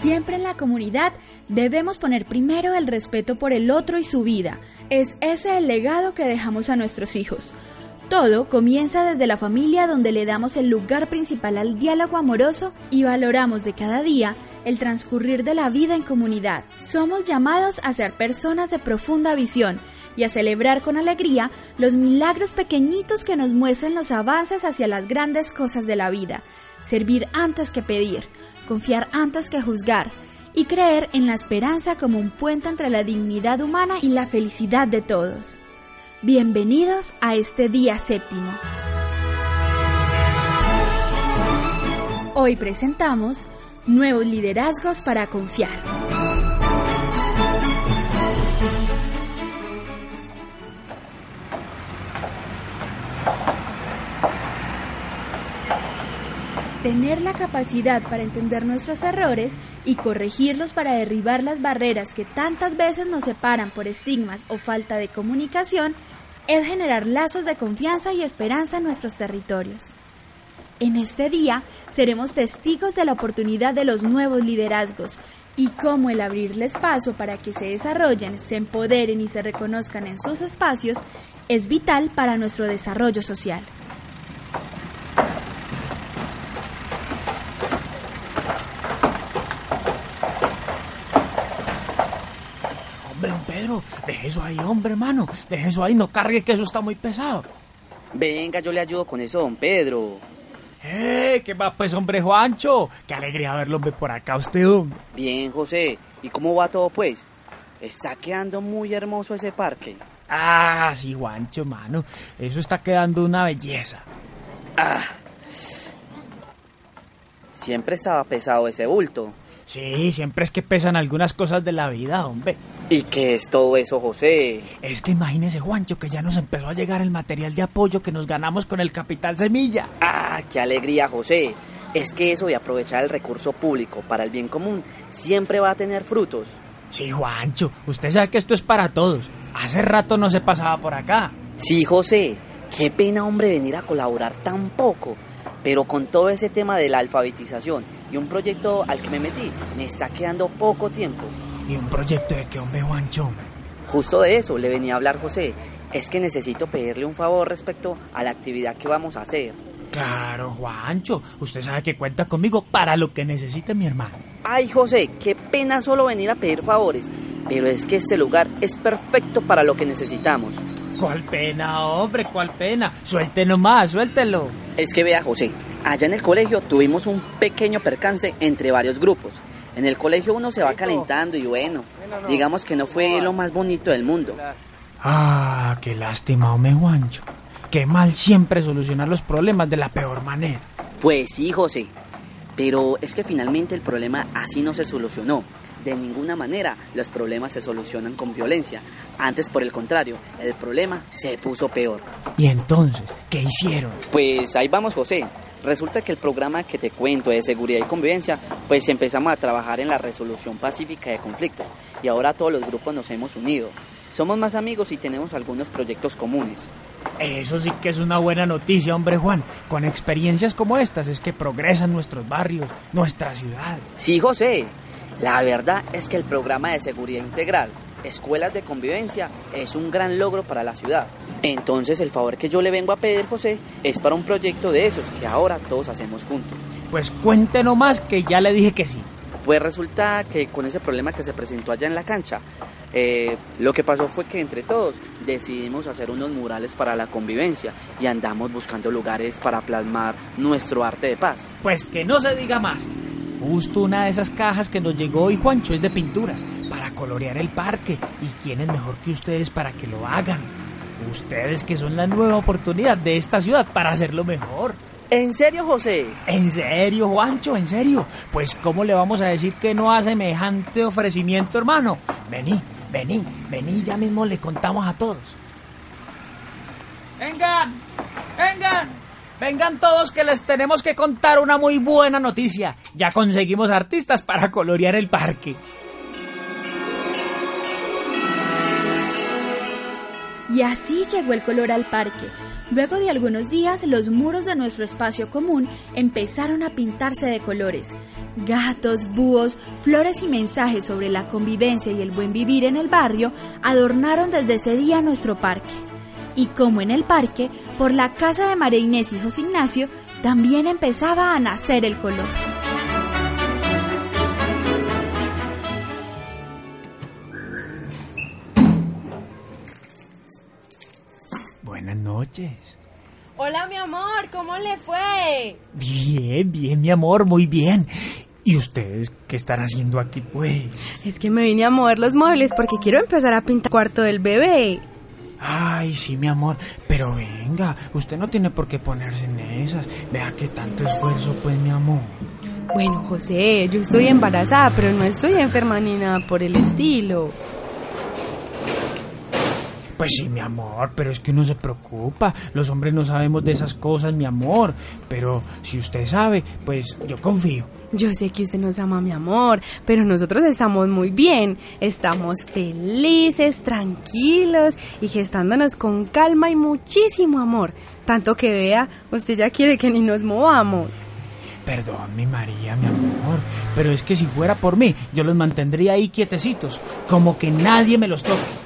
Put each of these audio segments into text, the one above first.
Siempre en la comunidad debemos poner primero el respeto por el otro y su vida. Es ese el legado que dejamos a nuestros hijos. Todo comienza desde la familia donde le damos el lugar principal al diálogo amoroso y valoramos de cada día el transcurrir de la vida en comunidad. Somos llamados a ser personas de profunda visión y a celebrar con alegría los milagros pequeñitos que nos muestran los avances hacia las grandes cosas de la vida. Servir antes que pedir confiar antes que juzgar y creer en la esperanza como un puente entre la dignidad humana y la felicidad de todos. Bienvenidos a este día séptimo. Hoy presentamos Nuevos Liderazgos para Confiar. Tener la capacidad para entender nuestros errores y corregirlos para derribar las barreras que tantas veces nos separan por estigmas o falta de comunicación es generar lazos de confianza y esperanza en nuestros territorios. En este día seremos testigos de la oportunidad de los nuevos liderazgos y cómo el abrirles paso para que se desarrollen, se empoderen y se reconozcan en sus espacios es vital para nuestro desarrollo social. deje eso ahí, hombre, hermano. Deje eso ahí, no cargue que eso está muy pesado. Venga, yo le ayudo con eso, don Pedro. ¡Eh! ¿Qué va pues, hombre Juancho? Qué alegría verlo, hombre, por acá usted, hombre. Bien, José. ¿Y cómo va todo, pues? Está quedando muy hermoso ese parque. Ah, sí, Juancho, mano. Eso está quedando una belleza. Ah. Siempre estaba pesado ese bulto. Sí, siempre es que pesan algunas cosas de la vida, hombre. ¿Y qué es todo eso, José? Es que imagínese, Juancho, que ya nos empezó a llegar el material de apoyo que nos ganamos con el Capital Semilla. ¡Ah, qué alegría, José! Es que eso de aprovechar el recurso público para el bien común siempre va a tener frutos. Sí, Juancho, usted sabe que esto es para todos. Hace rato no se pasaba por acá. Sí, José. Qué pena, hombre, venir a colaborar tan poco. Pero con todo ese tema de la alfabetización y un proyecto al que me metí, me está quedando poco tiempo. ¿Y un proyecto de qué, hombre, Juancho? Justo de eso le venía a hablar José. Es que necesito pedirle un favor respecto a la actividad que vamos a hacer. Claro, Juancho. Usted sabe que cuenta conmigo para lo que necesite mi hermano. Ay, José, qué pena solo venir a pedir favores. Pero es que este lugar es perfecto para lo que necesitamos. ¿Cuál pena, hombre? ¿Cuál pena? Suelte nomás, suéltelo. Es que vea, José, allá en el colegio tuvimos un pequeño percance entre varios grupos. En el colegio uno se va calentando y bueno, digamos que no fue lo más bonito del mundo. Ah, qué lástima, hombre Juancho. Qué mal siempre solucionar los problemas de la peor manera. Pues sí, José. Pero es que finalmente el problema así no se solucionó. De ninguna manera los problemas se solucionan con violencia. Antes, por el contrario, el problema se puso peor. ¿Y entonces qué hicieron? Pues ahí vamos, José. Resulta que el programa que te cuento de seguridad y convivencia, pues empezamos a trabajar en la resolución pacífica de conflictos. Y ahora todos los grupos nos hemos unido. Somos más amigos y tenemos algunos proyectos comunes. Eso sí que es una buena noticia, hombre Juan. Con experiencias como estas es que progresan nuestros barrios, nuestra ciudad. Sí, José. La verdad es que el programa de seguridad integral, escuelas de convivencia, es un gran logro para la ciudad. Entonces el favor que yo le vengo a pedir, José, es para un proyecto de esos que ahora todos hacemos juntos. Pues cuéntenos más que ya le dije que sí. Pues resulta que con ese problema que se presentó allá en la cancha, eh, lo que pasó fue que entre todos decidimos hacer unos murales para la convivencia y andamos buscando lugares para plasmar nuestro arte de paz. Pues que no se diga más. Justo una de esas cajas que nos llegó hoy Juancho es de pinturas para colorear el parque. ¿Y quién es mejor que ustedes para que lo hagan? Ustedes que son la nueva oportunidad de esta ciudad para hacerlo mejor. ¿En serio, José? ¿En serio, Juancho? ¿En serio? Pues ¿cómo le vamos a decir que no a semejante ofrecimiento, hermano? Vení, vení, vení, ya mismo le contamos a todos. ¡Vengan! ¡Vengan! Vengan todos que les tenemos que contar una muy buena noticia. Ya conseguimos artistas para colorear el parque. Y así llegó el color al parque. Luego de algunos días, los muros de nuestro espacio común empezaron a pintarse de colores. Gatos, búhos, flores y mensajes sobre la convivencia y el buen vivir en el barrio adornaron desde ese día nuestro parque. Y como en el parque, por la casa de María Inés y José Ignacio, también empezaba a nacer el color. Noches. Hola, mi amor, ¿cómo le fue? Bien, bien, mi amor, muy bien. ¿Y ustedes qué están haciendo aquí, pues? Es que me vine a mover los muebles porque quiero empezar a pintar el cuarto del bebé. Ay, sí, mi amor, pero venga, usted no tiene por qué ponerse en esas. Vea que tanto esfuerzo, pues, mi amor. Bueno, José, yo estoy embarazada, pero no estoy enferma ni nada por el estilo. Pues sí, mi amor, pero es que uno se preocupa. Los hombres no sabemos de esas cosas, mi amor. Pero si usted sabe, pues yo confío. Yo sé que usted nos ama, mi amor, pero nosotros estamos muy bien. Estamos felices, tranquilos y gestándonos con calma y muchísimo amor. Tanto que vea, usted ya quiere que ni nos movamos. Perdón, mi María, mi amor, pero es que si fuera por mí, yo los mantendría ahí quietecitos, como que nadie me los toque.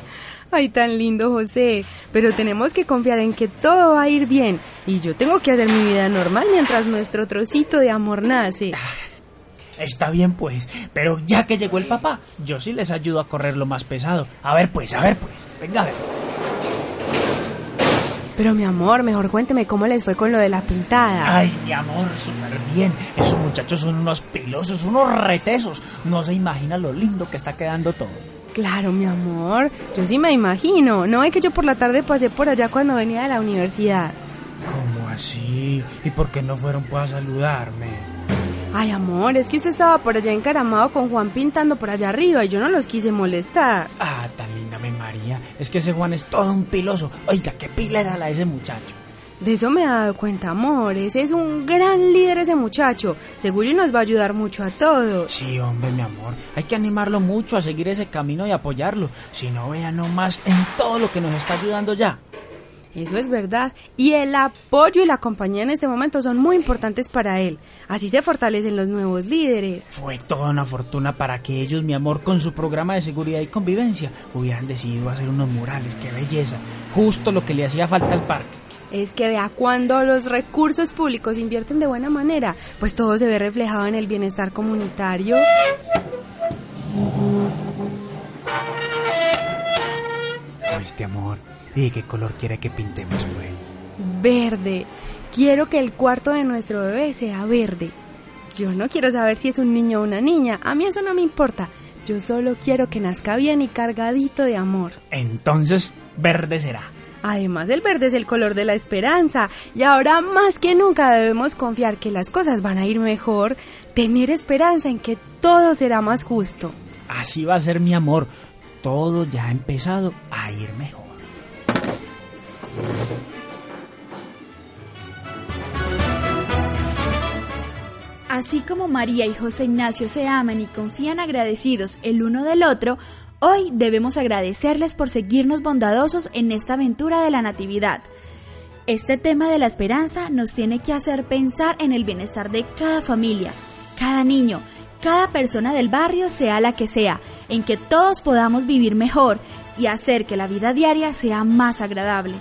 Ay, tan lindo, José. Pero tenemos que confiar en que todo va a ir bien. Y yo tengo que hacer mi vida normal mientras nuestro trocito de amor nace. Está bien, pues, pero ya que llegó el papá, yo sí les ayudo a correr lo más pesado. A ver, pues, a ver, pues, venga, a ver. Pero mi amor, mejor cuénteme cómo les fue con lo de la pintada. Ay, mi amor, súper bien. Esos muchachos son unos pilosos, unos retesos. No se imagina lo lindo que está quedando todo. Claro, mi amor, yo sí me imagino. No es que yo por la tarde pasé por allá cuando venía de la universidad. ¿Cómo así? ¿Y por qué no fueron pues a saludarme? Ay, amor, es que usted estaba por allá encaramado con Juan pintando por allá arriba y yo no los quise molestar. Ah, tan linda mi María. Es que ese Juan es todo un piloso. Oiga, qué pila era la de ese muchacho. De eso me he dado cuenta, amor. Ese es un gran líder ese muchacho. Seguro y nos va a ayudar mucho a todos. Sí, hombre, mi amor. Hay que animarlo mucho a seguir ese camino y apoyarlo. Si no, vea nomás en todo lo que nos está ayudando ya. Eso es verdad. Y el apoyo y la compañía en este momento son muy importantes para él. Así se fortalecen los nuevos líderes. Fue toda una fortuna para que ellos, mi amor, con su programa de seguridad y convivencia, hubieran decidido hacer unos murales. ¡Qué belleza! Justo lo que le hacía falta al parque. Es que vea, cuando los recursos públicos invierten de buena manera, pues todo se ve reflejado en el bienestar comunitario. Este amor, ¿y qué color quiere que pintemos, pues? Verde. Quiero que el cuarto de nuestro bebé sea verde. Yo no quiero saber si es un niño o una niña. A mí eso no me importa. Yo solo quiero que nazca bien y cargadito de amor. Entonces, verde será. Además, el verde es el color de la esperanza y ahora más que nunca debemos confiar que las cosas van a ir mejor, tener esperanza en que todo será más justo. Así va a ser mi amor. Todo ya ha empezado a ir mejor. Así como María y José Ignacio se aman y confían agradecidos el uno del otro, hoy debemos agradecerles por seguirnos bondadosos en esta aventura de la Natividad. Este tema de la esperanza nos tiene que hacer pensar en el bienestar de cada familia, cada niño, cada persona del barrio, sea la que sea, en que todos podamos vivir mejor y hacer que la vida diaria sea más agradable.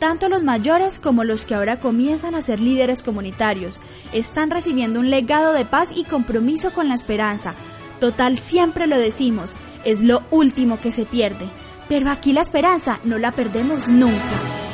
Tanto los mayores como los que ahora comienzan a ser líderes comunitarios están recibiendo un legado de paz y compromiso con la esperanza. Total, siempre lo decimos, es lo último que se pierde. Pero aquí la esperanza no la perdemos nunca.